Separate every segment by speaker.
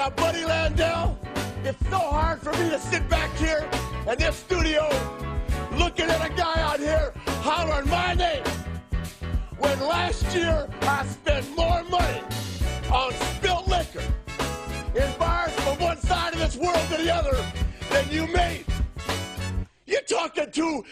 Speaker 1: Now, Buddy Landell, it's so hard for me to sit back here in this studio looking at a guy out here hollering my name when last year I spent more money on spilt liquor in bars from one side of this world to the other than you made. You're talking to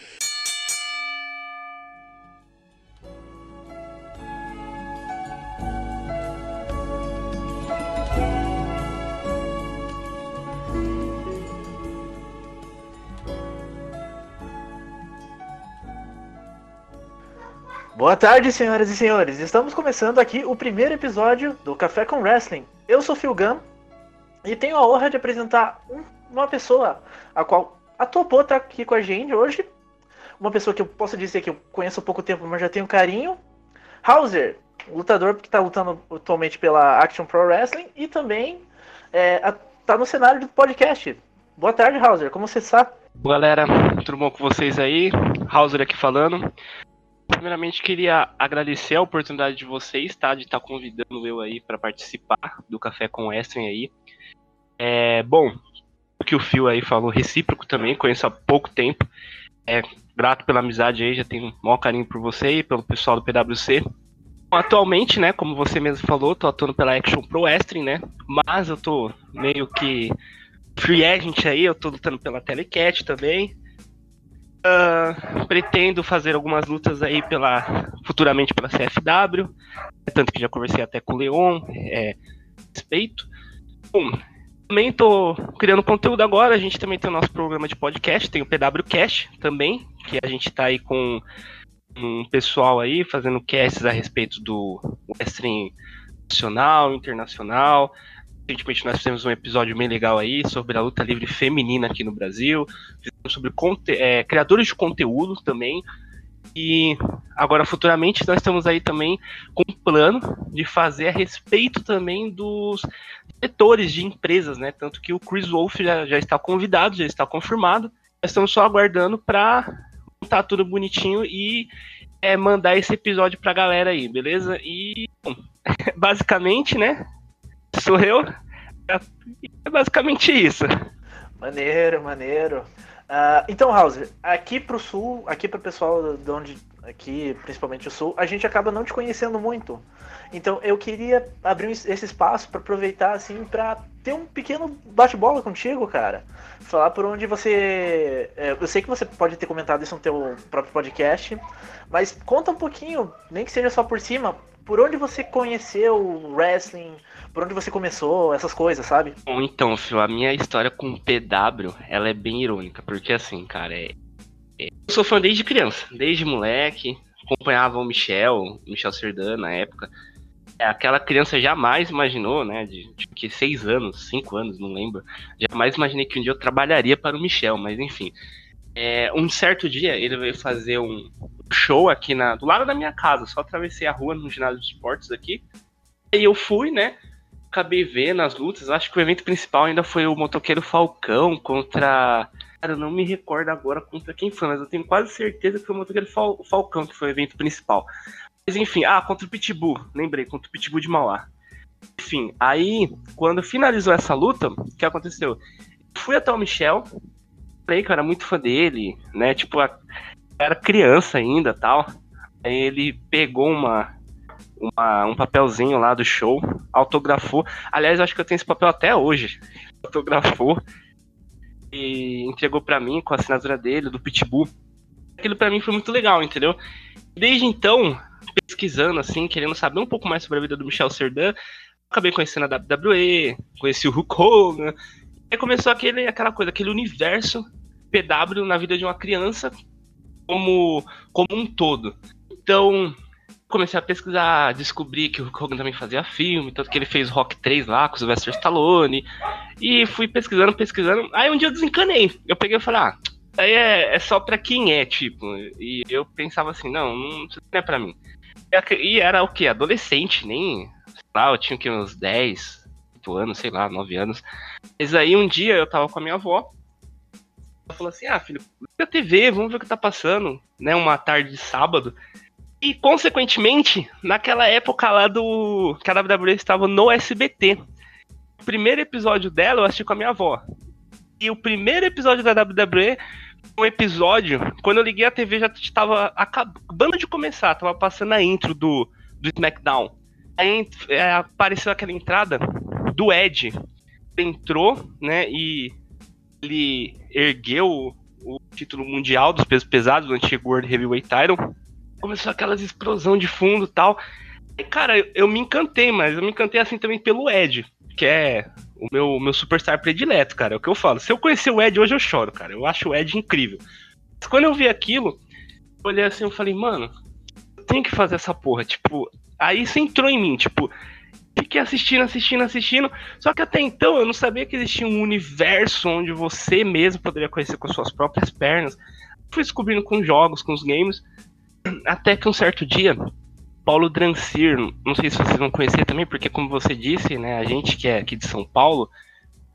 Speaker 2: Boa tarde, senhoras e senhores. Estamos começando aqui o primeiro episódio do Café com Wrestling. Eu sou Phil Gunn e tenho a honra de apresentar um- uma pessoa a qual a topou tá aqui com a gente hoje. Uma pessoa que eu posso dizer que eu conheço há pouco tempo, mas já tenho carinho. Hauser, lutador que está lutando atualmente pela Action Pro Wrestling e também é, a- tá no cenário do podcast. Boa tarde, Hauser. Como você está?
Speaker 3: Galera, tudo bom com vocês aí? Hauser aqui falando. Primeiramente, queria agradecer a oportunidade de vocês, tá? De estar convidando eu aí para participar do Café com Western aí. É, bom, o que o Phil aí falou, recíproco também, conheço há pouco tempo. É, grato pela amizade aí, já tenho um maior carinho por você e pelo pessoal do PWC. Atualmente, né, como você mesmo falou, tô atuando pela Action Pro Wrestling, né? Mas eu tô meio que free agent aí, eu tô lutando pela Telecat também. Ah, pretendo fazer algumas lutas aí pela futuramente pela CFW, tanto que já conversei até com o Leon, é, respeito. Bom, também tô criando conteúdo agora, a gente também tem o nosso programa de podcast, tem o PW Cast também, que a gente tá aí com um pessoal aí fazendo casts a respeito do wrestling nacional, internacional. Recentemente nós fizemos um episódio bem legal aí sobre a luta livre feminina aqui no Brasil, fizemos sobre é, criadores de conteúdo também. E agora futuramente nós estamos aí também com um plano de fazer a respeito também dos diretores de empresas, né? Tanto que o Chris Wolf já, já está convidado, já está confirmado. Nós estamos só aguardando para montar tudo bonitinho e é, mandar esse episódio pra galera aí, beleza? E bom, basicamente, né? Sou eu. É basicamente isso.
Speaker 2: Maneiro, maneiro. Ah, então, Hauser, aqui pro sul, aqui pro pessoal de onde, aqui, principalmente o sul, a gente acaba não te conhecendo muito. Então, eu queria abrir esse espaço para aproveitar, assim, para ter um pequeno bate-bola contigo, cara. Falar por onde você. é, eu sei que você pode ter comentado isso no teu próprio podcast, mas conta um pouquinho, nem que seja só por cima, por onde você conheceu o wrestling, por onde você começou, essas coisas, sabe?
Speaker 3: Bom, então, Phil, a minha história com o PW, ela é bem irônica, porque assim, cara, é, é- eu sou fã desde criança, desde moleque, acompanhava o Michel, Michel Serdan na época. É, aquela criança jamais imaginou, né, de, de que seis anos, cinco anos, não lembro, jamais imaginei que um dia eu trabalharia para o Michel, mas enfim. É, um certo dia ele veio fazer um show aqui na, do lado da minha casa, só atravessei a rua no ginásio de esportes aqui. E eu fui, né, acabei vendo as lutas. Acho que o evento principal ainda foi o motoqueiro Falcão contra. Cara, eu não me recordo agora contra quem foi, mas eu tenho quase certeza que foi o motoqueiro Fal- Falcão que foi o evento principal. Mas enfim, ah, contra o Pitbull, lembrei, contra o Pitbull de Mauá. Enfim, aí, quando finalizou essa luta, o que aconteceu? Fui até o Michel, falei que eu era muito fã dele, né? Tipo, a- era criança ainda tal. Aí ele pegou uma, uma- um papelzinho lá do show, autografou. Aliás, acho que eu tenho esse papel até hoje. Autografou e entregou pra mim com a assinatura dele, do Pitbull. Aquilo pra mim foi muito legal, entendeu? Desde então, pesquisando assim, querendo saber um pouco mais sobre a vida do Michel Serdan, acabei conhecendo a WWE, conheci o Hulk Hogan. Aí começou aquele, aquela coisa, aquele universo PW na vida de uma criança como, como um todo. Então, comecei a pesquisar, descobri que o Hogan também fazia filme, tanto que ele fez Rock 3 lá com o Sylvester Stallone. E fui pesquisando, pesquisando. Aí um dia eu desencanei. Eu peguei e falei, ah, aí é, é só pra quem é, tipo. E eu pensava assim, não, não, não é pra mim. E era o que? Adolescente, nem. Sei lá, eu tinha que, uns 10, 8 anos, sei lá, 9 anos. Mas aí um dia eu tava com a minha avó. Falou assim: ah, filho, liga a TV, vamos ver o que tá passando, né? Uma tarde de sábado. E, consequentemente, naquela época lá do. que a WWE estava no SBT. O primeiro episódio dela eu assisti com a minha avó. E o primeiro episódio da WWE um episódio, quando eu liguei a TV já estava acabando de começar, tava passando a intro do, do SmackDown. Aí é, apareceu aquela entrada do Ed. Entrou, né, e ele ergueu o título mundial dos pesos pesados, do antigo World Heavyweight Title. Começou aquelas explosão de fundo tal. E, cara, eu, eu me encantei, mas eu me encantei assim também pelo Ed, que é o meu, meu superstar predileto, cara. É o que eu falo. Se eu conhecer o Ed hoje, eu choro, cara. Eu acho o Ed incrível. Mas quando eu vi aquilo, eu olhei assim e falei, mano, eu tenho que fazer essa porra. Tipo, aí isso entrou em mim, tipo, fiquei assistindo, assistindo, assistindo. Só que até então eu não sabia que existia um universo onde você mesmo poderia conhecer com suas próprias pernas. Fui descobrindo com jogos, com os games. Até que um certo dia, Paulo Drancir, não sei se vocês vão conhecer também, porque como você disse, né, a gente que é aqui de São Paulo,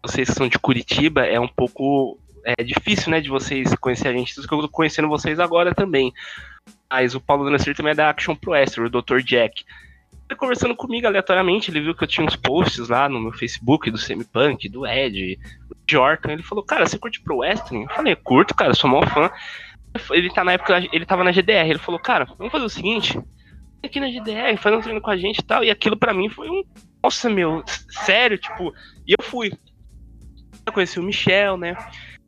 Speaker 3: vocês que são de Curitiba, é um pouco é difícil, né, de vocês conhecer a gente, que eu tô conhecendo vocês agora também. Mas o Paulo Drancir também é da Action Pro Wrestler, o Dr. Jack. Ele conversando comigo aleatoriamente, ele viu que eu tinha uns posts lá no meu Facebook do Semi-Punk, do Ed, do Jorkan. Ele falou, cara, você curte Pro Wrestling? Eu falei, curto, cara, sou maior fã. Ele tá na época, ele tava na GDR, ele falou, cara, vamos fazer o seguinte, aqui na GDR, fazendo treino com a gente e tal. E aquilo para mim foi um. Nossa, meu, sério, tipo. E eu fui. Eu conheci o Michel, né?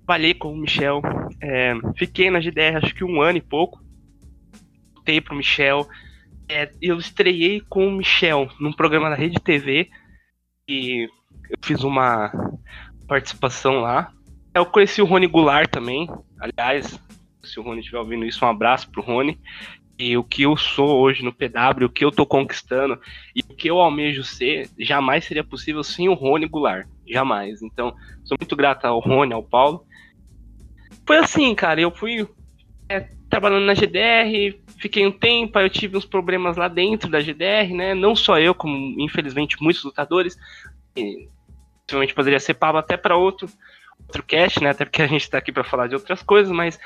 Speaker 3: Falei com o Michel. É, fiquei na GDR acho que um ano e pouco. Voltei pro Michel. É, eu estreiei com o Michel num programa da Rede TV. E eu fiz uma participação lá. Eu conheci o Rony Goulart também. Aliás, se o Rony estiver ouvindo isso, um abraço pro Rony e o que eu sou hoje no PW, o que eu tô conquistando e o que eu almejo ser, jamais seria possível sem o Rony Goulart. Jamais. Então, sou muito grato ao Rony, ao Paulo. Foi assim, cara, eu fui é, trabalhando na GDR, fiquei um tempo, aí eu tive uns problemas lá dentro da GDR, né? Não só eu, como infelizmente muitos lutadores. E, possivelmente poderia ser pago até para outro outro cast, né? Até porque a gente está aqui para falar de outras coisas, mas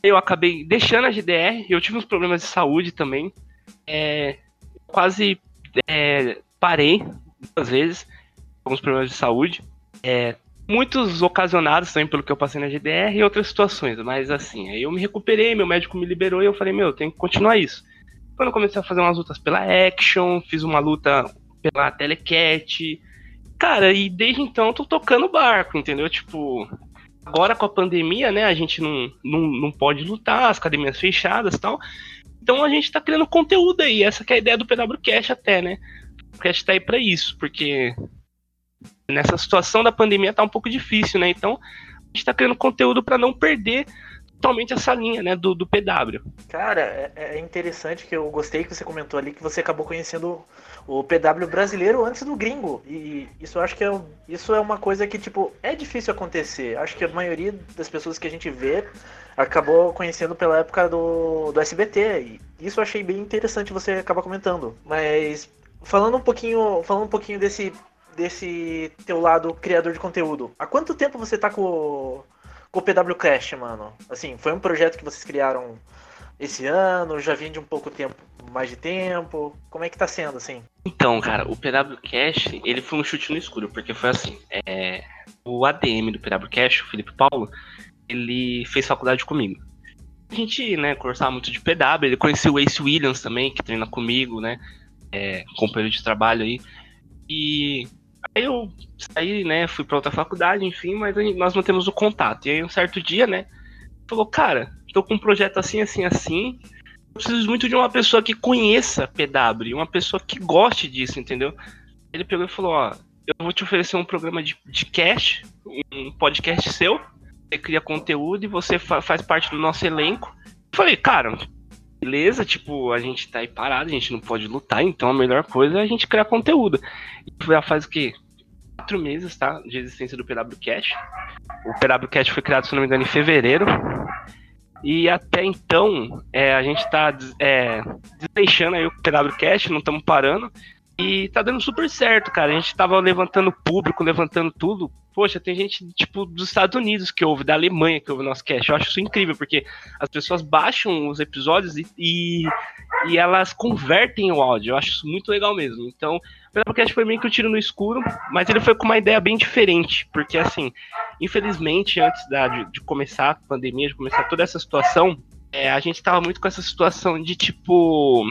Speaker 3: eu acabei deixando a GDR, eu tive uns problemas de saúde também. É, quase é, parei duas vezes, alguns problemas de saúde. É, muitos ocasionados também pelo que eu passei na GDR e outras situações, mas assim, aí eu me recuperei, meu médico me liberou e eu falei, meu, eu tenho que continuar isso. Quando eu comecei a fazer umas lutas pela Action, fiz uma luta pela Telecat, cara, e desde então eu tô tocando barco, entendeu? Tipo, Agora com a pandemia, né, a gente não, não, não pode lutar, as academias fechadas e tal. Então a gente tá criando conteúdo aí, essa é a ideia do PWCast até, né? O cast tá aí pra isso, porque nessa situação da pandemia tá um pouco difícil, né? Então a gente tá criando conteúdo para não perder totalmente essa linha, né, do, do PW.
Speaker 2: Cara, é, é, interessante que eu gostei que você comentou ali que você acabou conhecendo o PW brasileiro antes do gringo. E isso acho que é, isso é uma coisa que, tipo, é difícil acontecer. Acho que a maioria das pessoas que a gente vê acabou conhecendo pela época do, do SBT. E isso eu achei bem interessante você acabar comentando. Mas falando um pouquinho, falando um pouquinho desse desse teu lado criador de conteúdo. Há quanto tempo você tá com, com o PW Crash, mano? Assim, foi um projeto que vocês criaram esse ano? Já vim de um pouco tempo, mais de tempo? Como é que tá sendo, assim?
Speaker 3: Então, cara, o PW Cash, ele foi um chute no escuro, porque foi assim, é, o ADM do PW Cash, o Felipe Paulo, ele fez faculdade comigo. A gente, né, conversava muito de PW, ele conheceu o Ace Williams também, que treina comigo, né, é, companheiro de trabalho aí, e aí eu saí, né, fui para outra faculdade, enfim, mas nós mantemos o contato. E aí um certo dia, né, falou, cara, tô com um projeto assim, assim, assim. Eu preciso muito de uma pessoa que conheça PW, uma pessoa que goste disso, entendeu? Ele pegou e falou, ó, eu vou te oferecer um programa de, de cash, um podcast seu, você cria conteúdo e você fa faz parte do nosso elenco. Eu falei, cara, beleza, tipo, a gente tá aí parado, a gente não pode lutar, então a melhor coisa é a gente criar conteúdo. E já faz o quê? Quatro meses, tá? De existência do PW Cash. O PW Cash foi criado, se não me engano, em fevereiro. E até então, é, a gente está é, desleixando aí o PWCast, não estamos parando. E tá dando super certo, cara. A gente tava levantando público, levantando tudo. Poxa, tem gente, tipo, dos Estados Unidos que ouve, da Alemanha que ouve o nosso cast. Eu acho isso incrível, porque as pessoas baixam os episódios e, e, e elas convertem o áudio. Eu acho isso muito legal mesmo. Então, o cast foi meio que um tiro no escuro, mas ele foi com uma ideia bem diferente. Porque, assim, infelizmente, antes da, de, de começar a pandemia, de começar toda essa situação, é, a gente tava muito com essa situação de, tipo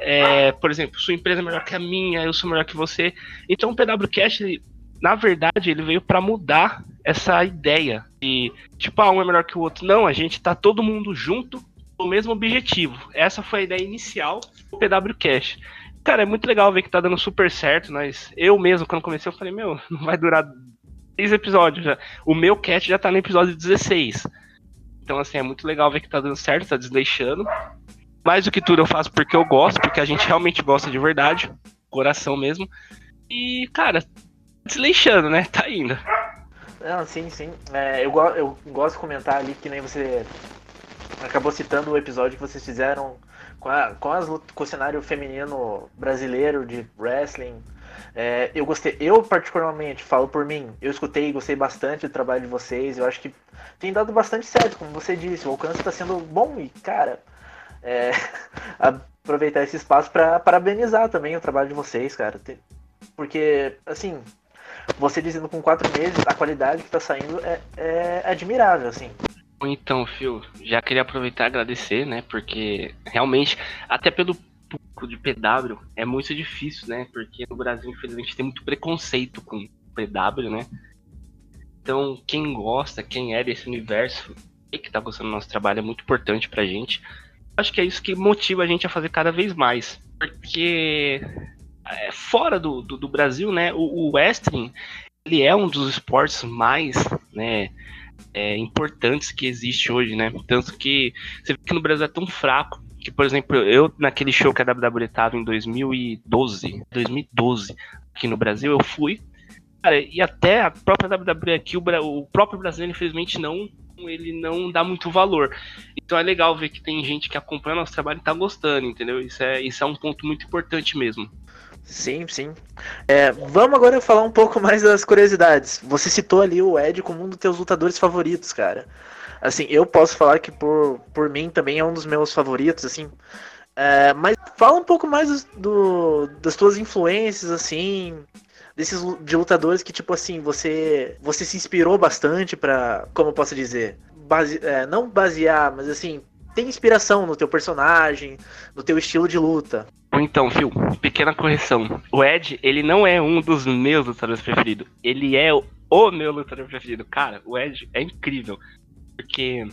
Speaker 3: é, por exemplo, sua empresa é melhor que a minha, eu sou melhor que você. Então o PWCast, ele, na verdade, ele veio para mudar essa ideia de, tipo, ah, um é melhor que o outro. Não, a gente tá todo mundo junto no mesmo objetivo. Essa foi a ideia inicial do PWCast. Cara, é muito legal ver que tá dando super certo, mas eu mesmo, quando comecei, eu falei, meu, não vai durar seis episódios já. O meu cast já tá no episódio 16. Então, assim, é muito legal ver que tá dando certo, tá desleixando mais do que tudo eu faço porque eu gosto, porque a gente realmente gosta de verdade, coração mesmo. E, cara, desleixando, né? Tá indo.
Speaker 2: Não, sim, sim. É, eu, eu gosto de comentar ali que nem você acabou citando o episódio que vocês fizeram com, a, com, as, com o cenário feminino brasileiro de wrestling. É, eu gostei, eu particularmente falo por mim, eu escutei e gostei bastante do trabalho de vocês. Eu acho que tem dado bastante certo, como você disse. O alcance está sendo bom e, cara, é, aproveitar esse espaço para parabenizar também o trabalho de vocês, cara. Porque, assim, você dizendo com quatro meses, a qualidade que tá saindo é, é admirável, assim.
Speaker 3: Então, Phil, já queria aproveitar e agradecer, né? Porque realmente, até pelo público de PW, é muito difícil, né? Porque no Brasil, infelizmente, tem muito preconceito com PW, né? Então, quem gosta, quem é desse universo e que tá gostando do nosso trabalho é muito importante pra gente acho que é isso que motiva a gente a fazer cada vez mais. Porque é, fora do, do, do, Brasil, né, o, o wrestling ele é um dos esportes mais, né, é, importantes que existe hoje, né? Tanto que você vê que no Brasil é tão fraco que, por exemplo, eu naquele show que a WWE tava em 2012, 2012 aqui no Brasil, eu fui, cara, e até a própria WWE aqui, o, o próprio brasileiro infelizmente não ele não dá muito valor. Então é legal ver que tem gente que acompanha nosso trabalho e tá gostando, entendeu? Isso é, isso é um ponto muito importante mesmo.
Speaker 2: Sim, sim. É, vamos agora falar um pouco mais das curiosidades. Você citou ali o Ed como um dos teus lutadores favoritos, cara. Assim, eu posso falar que por, por mim também é um dos meus favoritos, assim. É, mas fala um pouco mais do, das tuas influências, assim, desses de lutadores que, tipo assim, você você se inspirou bastante para como eu posso dizer? Base, é, não basear, mas assim, tem inspiração no teu personagem, no teu estilo de luta.
Speaker 3: Então, Phil, pequena correção. O Ed, ele não é um dos meus lutadores preferidos. Ele é o, o meu lutador preferido. Cara, o Ed é incrível. Porque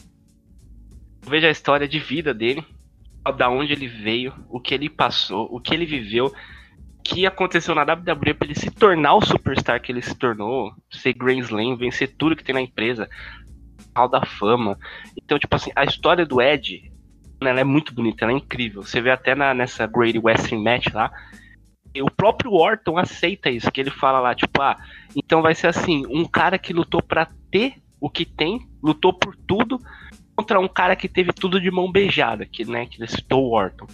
Speaker 3: eu vejo a história de vida dele, da onde ele veio, o que ele passou, o que ele viveu que aconteceu na WWE para ele se tornar o superstar que ele se tornou, ser Grand Slam, vencer tudo que tem na empresa, Hall da Fama. Então, tipo assim, a história do Ed, né, ela é muito bonita, ela é incrível. Você vê até na, nessa Great Western Match lá, o próprio Orton aceita isso, que ele fala lá, tipo, ah, então vai ser assim, um cara que lutou para ter o que tem, lutou por tudo, contra um cara que teve tudo de mão beijada, que, né, que ele citou o Orton.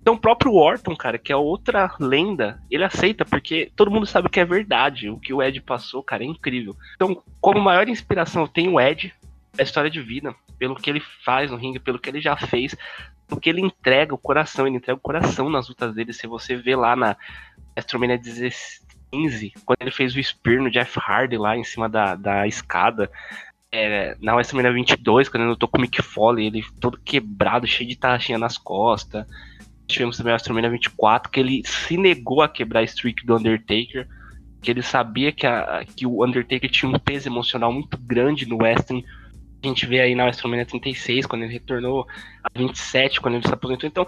Speaker 3: Então o próprio Orton, cara, que é outra lenda, ele aceita, porque todo mundo sabe que é verdade. O que o Ed passou, cara, é incrível. Então, como maior inspiração, eu tenho o Ed, a história de vida, pelo que ele faz no ringue, pelo que ele já fez, pelo que ele entrega o coração, ele entrega o coração nas lutas dele. Se você vê lá na WrestleMania 15, quando ele fez o Spear no Jeff Hardy lá em cima da, da escada. É, na WrestleMania 22, quando ele lutou com o Mick Foley, ele todo quebrado, cheio de taxinha nas costas tivemos também o WrestleMania 24, que ele se negou a quebrar a streak do Undertaker, que ele sabia que, a, que o Undertaker tinha um peso emocional muito grande no wrestling. A gente vê aí na WrestleMania 36, quando ele retornou, a 27, quando ele se aposentou. Então,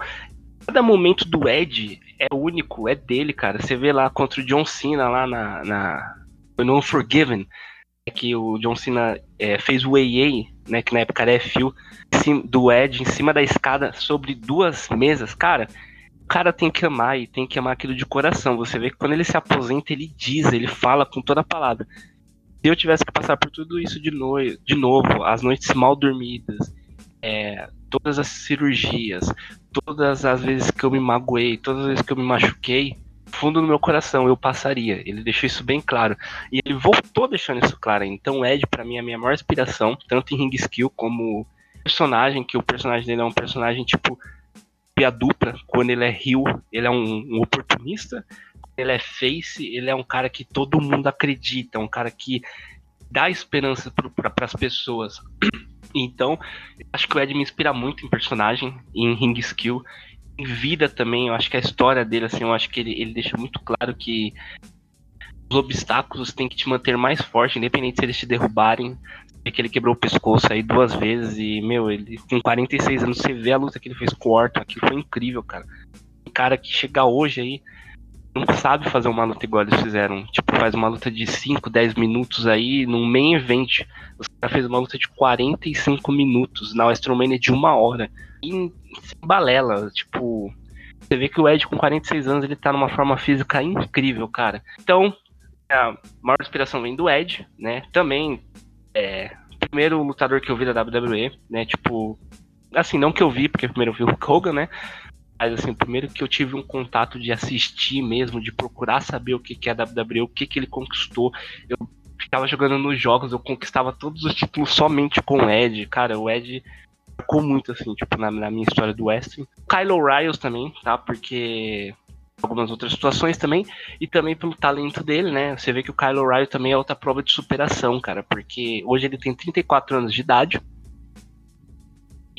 Speaker 3: cada momento do Ed é único, é dele, cara. Você vê lá contra o John Cena lá na, na no Unforgiven, que o John Cena é, fez o AA, né, que na época era FU, do Ed em cima da escada sobre duas mesas, cara. O cara tem que amar e tem que amar aquilo de coração. Você vê que quando ele se aposenta, ele diz, ele fala com toda a palavra. Se eu tivesse que passar por tudo isso de, no... de novo, as noites mal dormidas, é, todas as cirurgias, todas as vezes que eu me magoei, todas as vezes que eu me machuquei, fundo do meu coração, eu passaria. Ele deixou isso bem claro. E ele voltou deixando isso claro. Então Ed, para mim, é a minha maior inspiração, tanto em Ring Skill como personagem, que o personagem dele é um personagem tipo a dupla, quando ele é Rio, ele é um, um oportunista, ele é face, ele é um cara que todo mundo acredita, um cara que dá esperança para as pessoas. Então, acho que o Ed me inspira muito em personagem, em ring skill, em vida também. Eu acho que a história dele, assim, eu acho que ele, ele deixa muito claro que os obstáculos têm que te manter mais forte, independente se eles te derrubarem. Que ele quebrou o pescoço aí duas vezes e, meu, ele com 46 anos, você vê a luta que ele fez com o Orton, aquilo foi incrível, cara. Um cara que chega hoje aí, não sabe fazer uma luta igual eles fizeram. Tipo, faz uma luta de 5, 10 minutos aí, num main event. Os caras fez uma luta de 45 minutos, na WrestleMania de uma hora. E balela, tipo. Você vê que o Ed com 46 anos, ele tá numa forma física incrível, cara. Então, a maior inspiração vem do Ed, né? Também, é, primeiro lutador que eu vi da WWE, né? Tipo, assim, não que eu vi, porque primeiro eu vi o Hogan, né? Mas assim, primeiro que eu tive um contato de assistir mesmo, de procurar saber o que, que é WWE, o que, que ele conquistou. Eu ficava jogando nos jogos, eu conquistava todos os títulos somente com o Ed. Cara, o Ed marcou muito, assim, tipo, na, na minha história do Wrestling. Kylo Riles também, tá? Porque algumas outras situações também, e também pelo talento dele, né? Você vê que o Kylo Riles também é outra prova de superação, cara, porque hoje ele tem 34 anos de idade,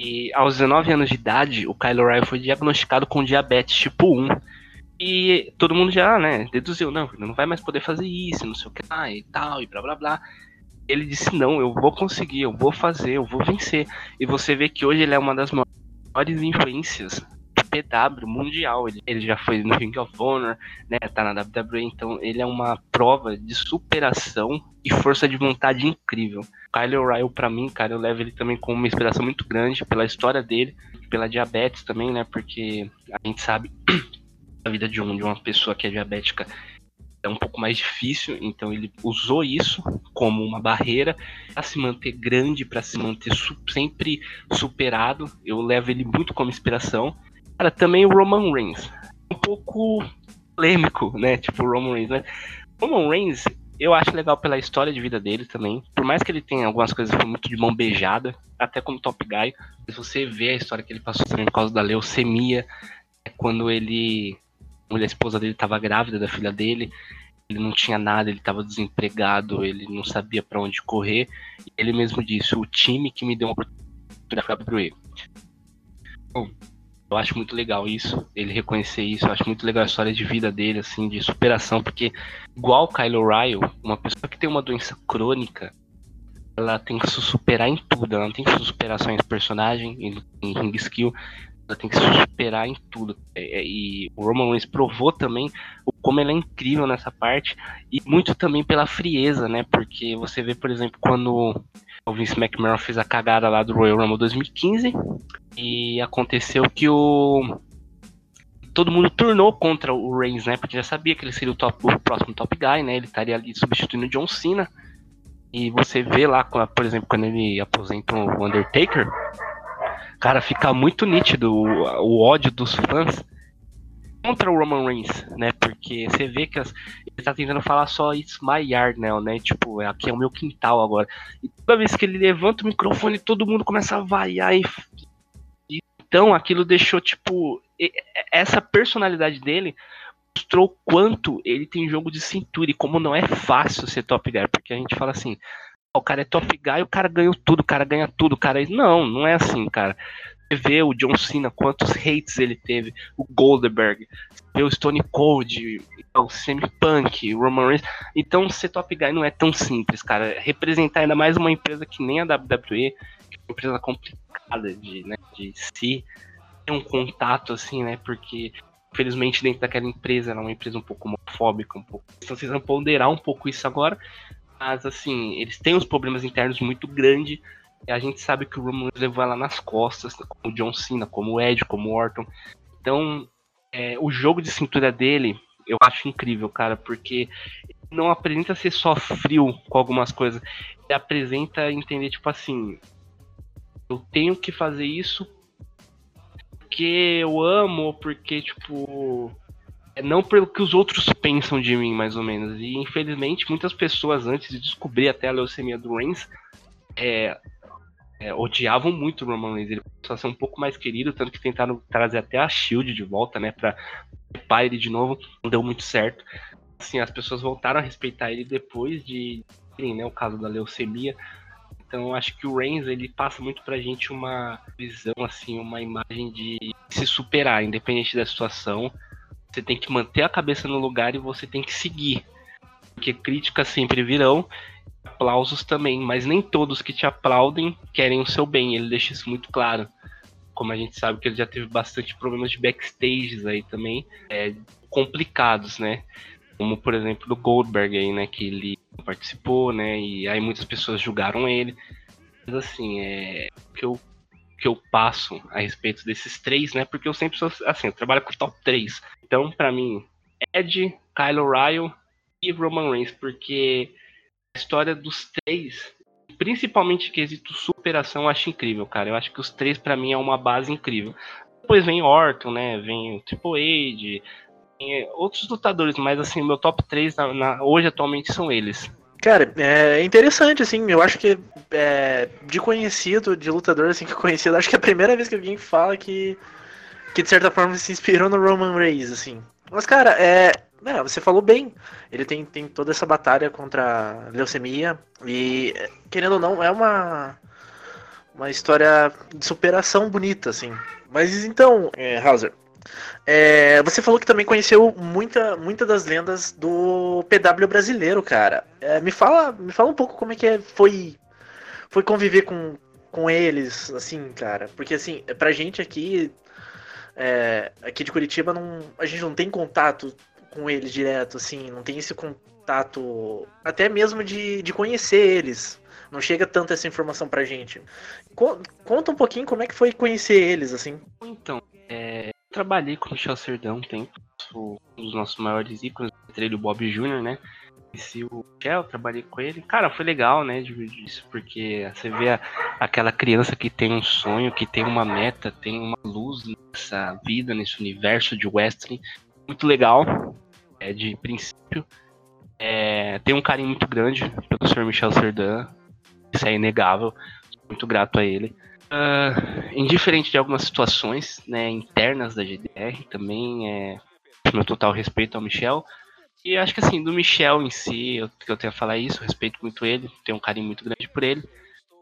Speaker 3: e aos 19 anos de idade, o Kylo Ren foi diagnosticado com diabetes tipo 1. E todo mundo já, né, deduziu, não, não vai mais poder fazer isso, não sei o que lá e tal, e blá blá blá. Ele disse, não, eu vou conseguir, eu vou fazer, eu vou vencer. E você vê que hoje ele é uma das maiores influências PW mundial. Ele, ele já foi no Ring of Honor, né, tá na WWE, então ele é uma prova de superação e força de vontade incrível. Kyle O'Reilly, para mim, cara, eu levo ele também como uma inspiração muito grande pela história dele, pela diabetes também, né? Porque a gente sabe a vida de, um, de uma pessoa que é diabética é um pouco mais difícil, então ele usou isso como uma barreira para se manter grande, para se manter su sempre superado. Eu levo ele muito como inspiração. Cara, também o Roman Reigns, um pouco polêmico, né? Tipo o Roman Reigns, né? Roman Reigns, eu acho legal pela história de vida dele também. Por mais que ele tenha algumas coisas muito de mão beijada, até como top guy, se você vê a história que ele passou também por causa da leucemia, é quando ele. A esposa dele estava grávida da filha dele, ele não tinha nada, ele estava desempregado, ele não sabia para onde correr. Ele mesmo disse: o time que me deu uma oportunidade foi pro. Bom, eu acho muito legal isso, ele reconhecer isso. Eu acho muito legal a história de vida dele, assim, de superação, porque, igual Kylo Ryle, uma pessoa que tem uma doença crônica, ela tem que se superar em tudo. Ela não tem que se superar só em personagem, em, em ring skill, ela tem que se superar em tudo. É, é, e o Roman Reigns provou também o como ele é incrível nessa parte, e muito também pela frieza, né? Porque você vê, por exemplo, quando o Vince McMahon fez a cagada lá do Royal Rumble 2015 e aconteceu que o todo mundo turnou contra o Reigns, né? Porque já sabia que ele seria o, top, o próximo top guy, né? Ele estaria ali substituindo o John Cena. E você vê lá, por exemplo, quando ele aposenta o Undertaker, cara, fica muito nítido o, o ódio dos fãs contra o Roman Reigns, né? Porque você vê que as, ele tá tentando falar só It's my yard now, né? Tipo, aqui é o meu quintal agora. E toda vez que ele levanta o microfone, todo mundo começa a vaiar e. Então aquilo deixou, tipo. Essa personalidade dele mostrou quanto ele tem jogo de cintura e como não é fácil ser top guy. Porque a gente fala assim. O cara é top guy, o cara ganhou tudo, o cara ganha tudo, o cara. É não, não é assim, cara vê o John Cena, quantos hates ele teve, o Goldberg, vê o Stone Cold, o Semi Punk, o Roman Reigns. Então, ser top guy não é tão simples, cara. Representar ainda mais uma empresa que nem a WWE, que é uma empresa complicada de, né, de se ter um contato assim, né? Porque infelizmente dentro daquela empresa é uma empresa um pouco homofóbica, um pouco. Estão precisando ponderar um pouco isso agora. Mas assim, eles têm uns problemas internos muito grandes e a gente sabe que o Roman levou ela nas costas, como o John Cena, como o Ed, como o Orton. Então, é, o jogo de cintura dele, eu acho incrível, cara, porque não apresenta ser só frio com algumas coisas. Ele apresenta entender, tipo assim, eu tenho que fazer isso porque eu amo, porque, tipo, é não pelo que os outros pensam de mim, mais ou menos. E infelizmente, muitas pessoas, antes de descobrir até a leucemia do Reigns, é, é, odiavam muito o Roman Reigns. Ele passou a ser um pouco mais querido, tanto que tentaram trazer até a Shield de volta, né, pra limpar ele de novo. Não deu muito certo. Assim, as pessoas voltaram a respeitar ele depois de, né, o caso da leucemia. Então, acho que o Reigns, ele passa muito pra gente uma visão, assim, uma imagem de se superar, independente da situação. Você tem que manter a cabeça no lugar e você tem que seguir. Porque críticas sempre virão aplausos também, mas nem todos que te aplaudem querem o seu bem, ele deixa isso muito claro. Como a gente sabe que ele já teve bastante problemas de backstages aí também, é, complicados, né? Como, por exemplo, do Goldberg aí, né? Que ele participou, né? E aí muitas pessoas julgaram ele. Mas assim, é que eu, que eu passo a respeito desses três, né? Porque eu sempre sou assim, eu trabalho com top 3. Então, para mim, Ed, Kyle O'Reilly e Roman Reigns, porque história dos três, principalmente quesito superação, eu acho incrível, cara. Eu acho que os três, para mim, é uma base incrível. Depois vem Orton, né? Vem o Triple vem outros lutadores, mas assim, meu top 3 na, na, hoje atualmente são eles.
Speaker 2: Cara, é interessante, assim, eu acho que é, de conhecido, de lutador, assim, que conhecido, acho que é a primeira vez que alguém fala que, que de certa forma se inspirou no Roman Reigns, assim. Mas, cara, é, é, você falou bem. Ele tem, tem toda essa batalha contra a leucemia. E, querendo ou não, é uma, uma história de superação bonita, assim. Mas então, é, Hauser, é, você falou que também conheceu muita, muita das lendas do PW brasileiro, cara. É, me, fala, me fala um pouco como é que é, foi, foi conviver com, com eles, assim, cara. Porque, assim, pra gente aqui, é, aqui de Curitiba, não, a gente não tem contato com eles direto, assim, não tem esse contato, até mesmo de, de conhecer eles. Não chega tanto essa informação pra gente. Conta um pouquinho como é que foi conhecer eles, assim.
Speaker 3: Então, é, trabalhei com o Michel Serdão um tempo, um dos nossos maiores ícones, entre ele o Bob Jr., né? Conheci o Michel, trabalhei com ele. Cara, foi legal, né, disso, porque você vê a, aquela criança que tem um sonho, que tem uma meta, tem uma luz nessa vida, nesse universo de wrestling. Muito legal é, de princípio. É, tenho um carinho muito grande pelo Sr. Michel Serdan, isso é inegável, muito grato a ele. Uh, indiferente de algumas situações né, internas da GDR, também é meu total respeito ao Michel. E acho que assim, do Michel em si, eu, que eu tenho a falar isso, respeito muito ele, tenho um carinho muito grande por ele,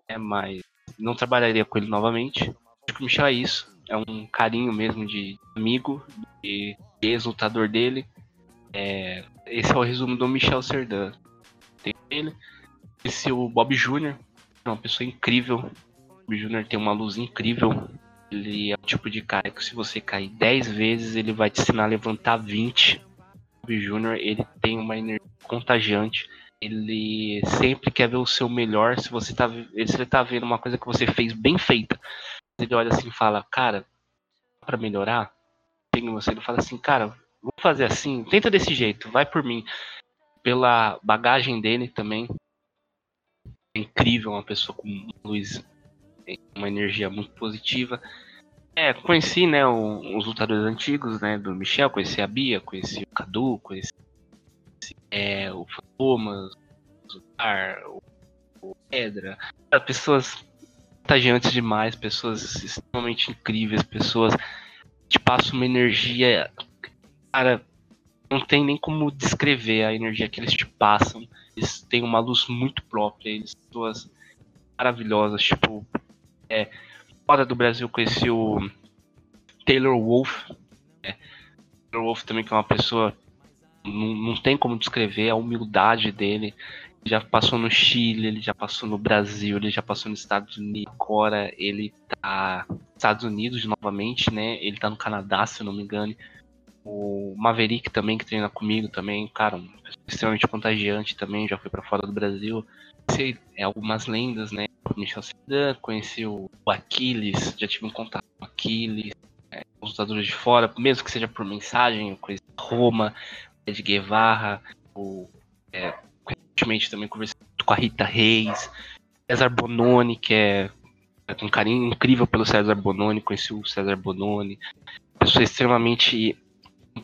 Speaker 3: é, mas não trabalharia com ele novamente. Acho que o Michel é isso, é um carinho mesmo de amigo, de ex-lutador dele, é, esse é o resumo do Michel Serdan. Tem ele. Esse é o Bob Jr., é uma pessoa incrível. O Bob Jr. tem uma luz incrível. Ele é o tipo de cara que se você cair 10 vezes, ele vai te ensinar a levantar 20. O Jr. ele tem uma energia contagiante. Ele sempre quer ver o seu melhor. Se você tá, se ele tá vendo uma coisa que você fez bem feita, ele olha assim e fala, cara, para melhorar, tem você, ele fala assim, cara, vou fazer assim, tenta desse jeito, vai por mim. Pela bagagem dele também. É incrível, uma pessoa com luz, uma energia muito positiva. É, conheci, né, os lutadores antigos, né, do Michel, conheci a Bia, conheci o Cadu, conheci é, o Thomas, o Tar, o, o Pedra. Pessoas contagiantes demais, pessoas extremamente incríveis, pessoas que passam uma energia Cara, não tem nem como descrever a energia que eles te passam. Eles têm uma luz muito própria, eles pessoas maravilhosas, tipo, é, fora do Brasil conheci o Taylor Wolf, é, Taylor Wolf também que é uma pessoa não, não tem como descrever a humildade dele. Ele já passou no Chile, ele já passou no Brasil, ele já passou nos Estados Unidos. Agora ele tá nos Estados Unidos novamente, né? Ele tá no Canadá, se eu não me engano. O Maverick também, que treina comigo também, cara, um extremamente contagiante também, já foi para fora do Brasil. Conheci é, algumas lendas, né? Michel conheci o Aquiles, já tive um contato com o Aquiles, é, os lutadores de fora, mesmo que seja por mensagem, eu conheci Roma, Ed Guevara, o, é, recentemente também conversei com a Rita Reis, César Bononi, que é, é um carinho incrível pelo César Bononi, conheci o César Bononi, pessoa extremamente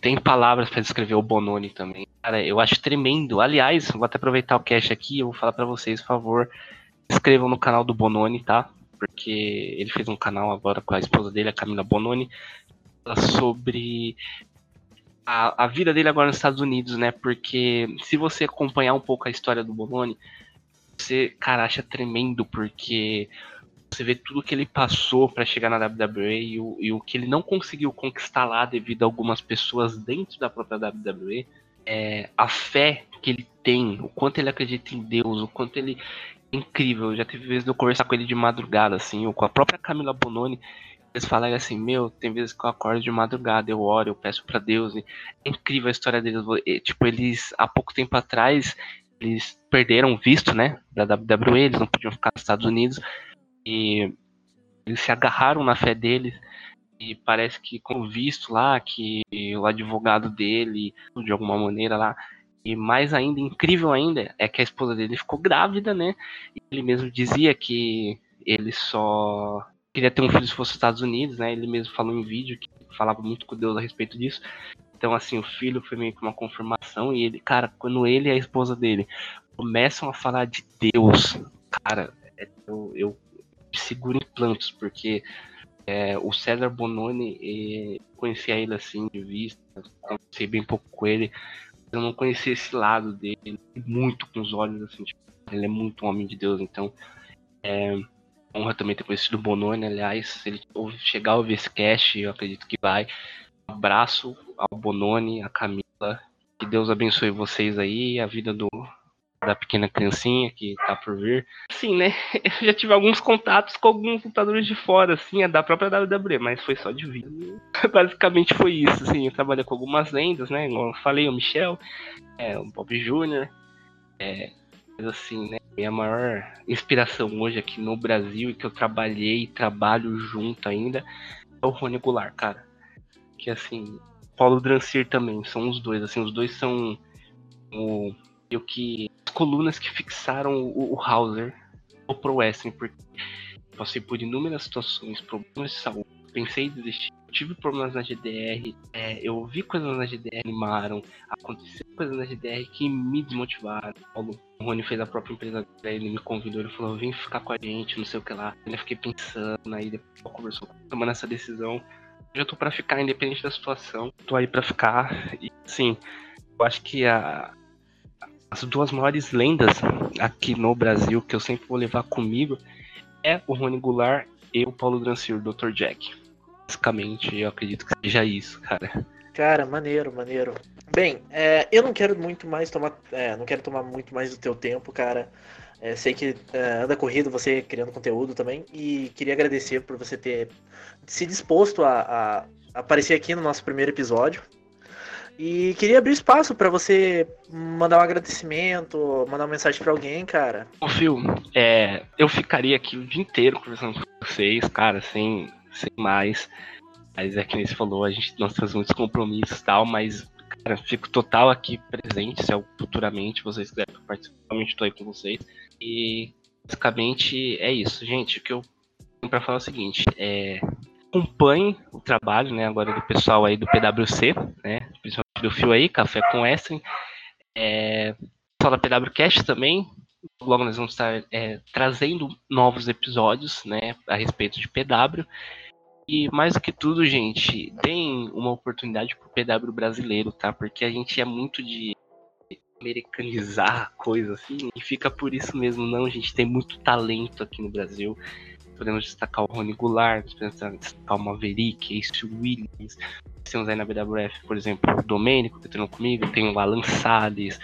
Speaker 3: tem palavras para descrever o Bononi também. Cara, eu acho tremendo. Aliás, vou até aproveitar o cash aqui, eu vou falar para vocês, por favor, inscrevam no canal do Bononi, tá? Porque ele fez um canal agora com a esposa dele, a Camila Bononi, sobre a, a vida dele agora nos Estados Unidos, né? Porque se você acompanhar um pouco a história do Bononi, você, cara, acha tremendo, porque você vê tudo que ele passou para chegar na WWE e o, e o, que ele não conseguiu conquistar lá devido a algumas pessoas dentro da própria WWE. É, a fé que ele tem, o quanto ele acredita em Deus, o quanto ele incrível. Já teve vezes de eu conversar com ele de madrugada, assim, ou com a própria Camila Bononi. Eles falaram assim: Meu, tem vezes que eu acordo de madrugada, eu oro, eu peço para Deus. É incrível a história deles. Tipo, eles, há pouco tempo atrás, eles perderam visto, né, da WWE, eles não podiam ficar nos Estados Unidos. E eles se agarraram na fé deles e parece que com visto lá que o advogado dele de alguma maneira lá e mais ainda incrível ainda é que a esposa dele ficou grávida né? Ele mesmo dizia que ele só queria ter um filho se fosse nos Estados Unidos né? Ele mesmo falou em vídeo que falava muito com Deus a respeito disso. Então assim o filho foi meio que uma confirmação e ele cara quando ele e a esposa dele começam a falar de Deus cara é, eu, eu seguro em plantos, porque é, o César Bononi, conhecia ele assim de vista, conheci bem pouco com ele, eu não conhecia esse lado dele muito com os olhos, assim, tipo, ele é muito um homem de Deus, então é honra também ter conhecido o Bononi, aliás, se ele chegar a ouvir esse cast, eu acredito que vai. Um abraço ao Bononi, a Camila, que Deus abençoe vocês aí, a vida do, da pequena criancinha que tá por vir. Sim, né? Eu já tive alguns contatos com alguns lutadores de fora, assim, é da própria WWE, mas foi só de vídeo. Basicamente foi isso, assim, eu trabalhei com algumas lendas, né? Igual eu falei, o Michel, é, o Bob Jr., é, mas assim, né? Minha maior inspiração hoje aqui no Brasil e que eu trabalhei e trabalho junto ainda é o Rony Goulart, cara. Que assim, Paulo Drancir também, são os dois, assim, os dois são o, o que colunas que fixaram o, o Hauser Pro Wrestling, porque passei por inúmeras situações, problemas de saúde, pensei em desistir, tive problemas na GDR, é, eu vi coisas na GDR que animaram, aconteceram coisas na GDR que me desmotivaram. O Rony fez a própria empresa dele, ele me convidou, ele falou, vem ficar com a gente, não sei o que lá. Eu fiquei pensando, aí depois conversou, tomando essa decisão. Eu já tô pra ficar, independente da situação, tô aí pra ficar, e sim, eu acho que a, as duas maiores lendas aqui no Brasil que eu sempre vou levar comigo é o Rony Goulart e o Paulo Drancir, o Dr. Jack. Basicamente, eu acredito que seja isso, cara.
Speaker 2: Cara, maneiro, maneiro. Bem, é, eu não quero muito mais tomar. É, não quero tomar muito mais do teu tempo, cara. É, sei que é, anda corrido você criando conteúdo também. E queria agradecer por você ter se disposto a, a aparecer aqui no nosso primeiro episódio. E queria abrir espaço para você mandar um agradecimento, mandar uma mensagem para alguém, cara.
Speaker 3: Ô, Phil, é, eu ficaria aqui o dia inteiro conversando com vocês, cara, sem, sem mais. Mas é que nem você falou, a gente, nós temos muitos compromissos e tal, mas, cara, fico total aqui presente, se é futuramente vocês quiserem participar, realmente estou aí com vocês. E, basicamente, é isso, gente. O que eu tenho pra falar é o seguinte, é, acompanhe o trabalho, né, agora do pessoal aí do PwC, né, do Fio aí, Café com Wrestling, é, pessoal da PWCast também, logo nós vamos estar é, trazendo novos episódios, né, a respeito de PW, e mais do que tudo, gente, deem uma oportunidade pro PW brasileiro, tá, porque a gente é muito de americanizar a coisa assim, e fica por isso mesmo, não, gente tem muito talento aqui no Brasil, podemos destacar o Rony Goulart, podemos destacar o Maverick, Ace Williams. Temos aí na BWF, por exemplo, o Domênico, que treinou comigo, tem o Alan Salles,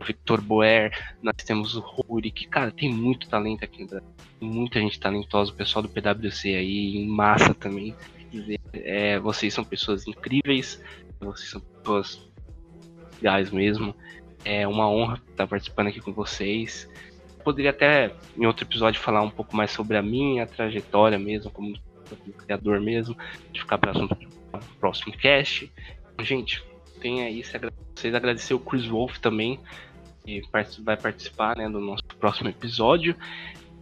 Speaker 3: o Victor Boer, nós temos o Rurik. Cara, tem muito talento aqui no Brasil. Muita gente talentosa, o pessoal do PWC aí, em massa também. É, vocês são pessoas incríveis, vocês são pessoas legais mesmo. É uma honra estar participando aqui com vocês poderia até, em outro episódio, falar um pouco mais sobre a minha trajetória mesmo, como, como criador mesmo, de ficar para do próximo cast. Gente, tem aí, se vocês agradecer o Chris Wolf também, que vai participar né, do nosso próximo episódio.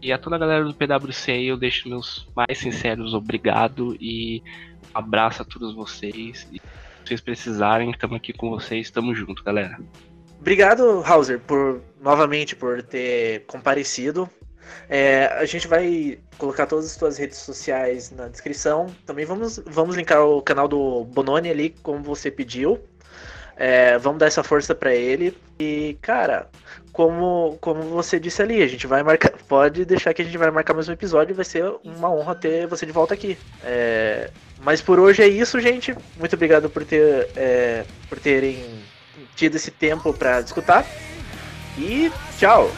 Speaker 3: E a toda a galera do PWC aí, eu deixo meus mais sinceros obrigado e abraço a todos vocês. vocês precisarem, estamos aqui com vocês, estamos junto, galera.
Speaker 2: Obrigado, Hauser, por novamente por ter comparecido. É, a gente vai colocar todas as suas redes sociais na descrição. Também vamos, vamos linkar o canal do Bononi ali, como você pediu. É, vamos dar essa força para ele. E, cara, como, como você disse ali, a gente vai marcar. Pode deixar que a gente vai marcar mais um episódio vai ser uma honra ter você de volta aqui. É, mas por hoje é isso, gente. Muito obrigado por, ter, é, por terem tido esse tempo para escutar. E tchau!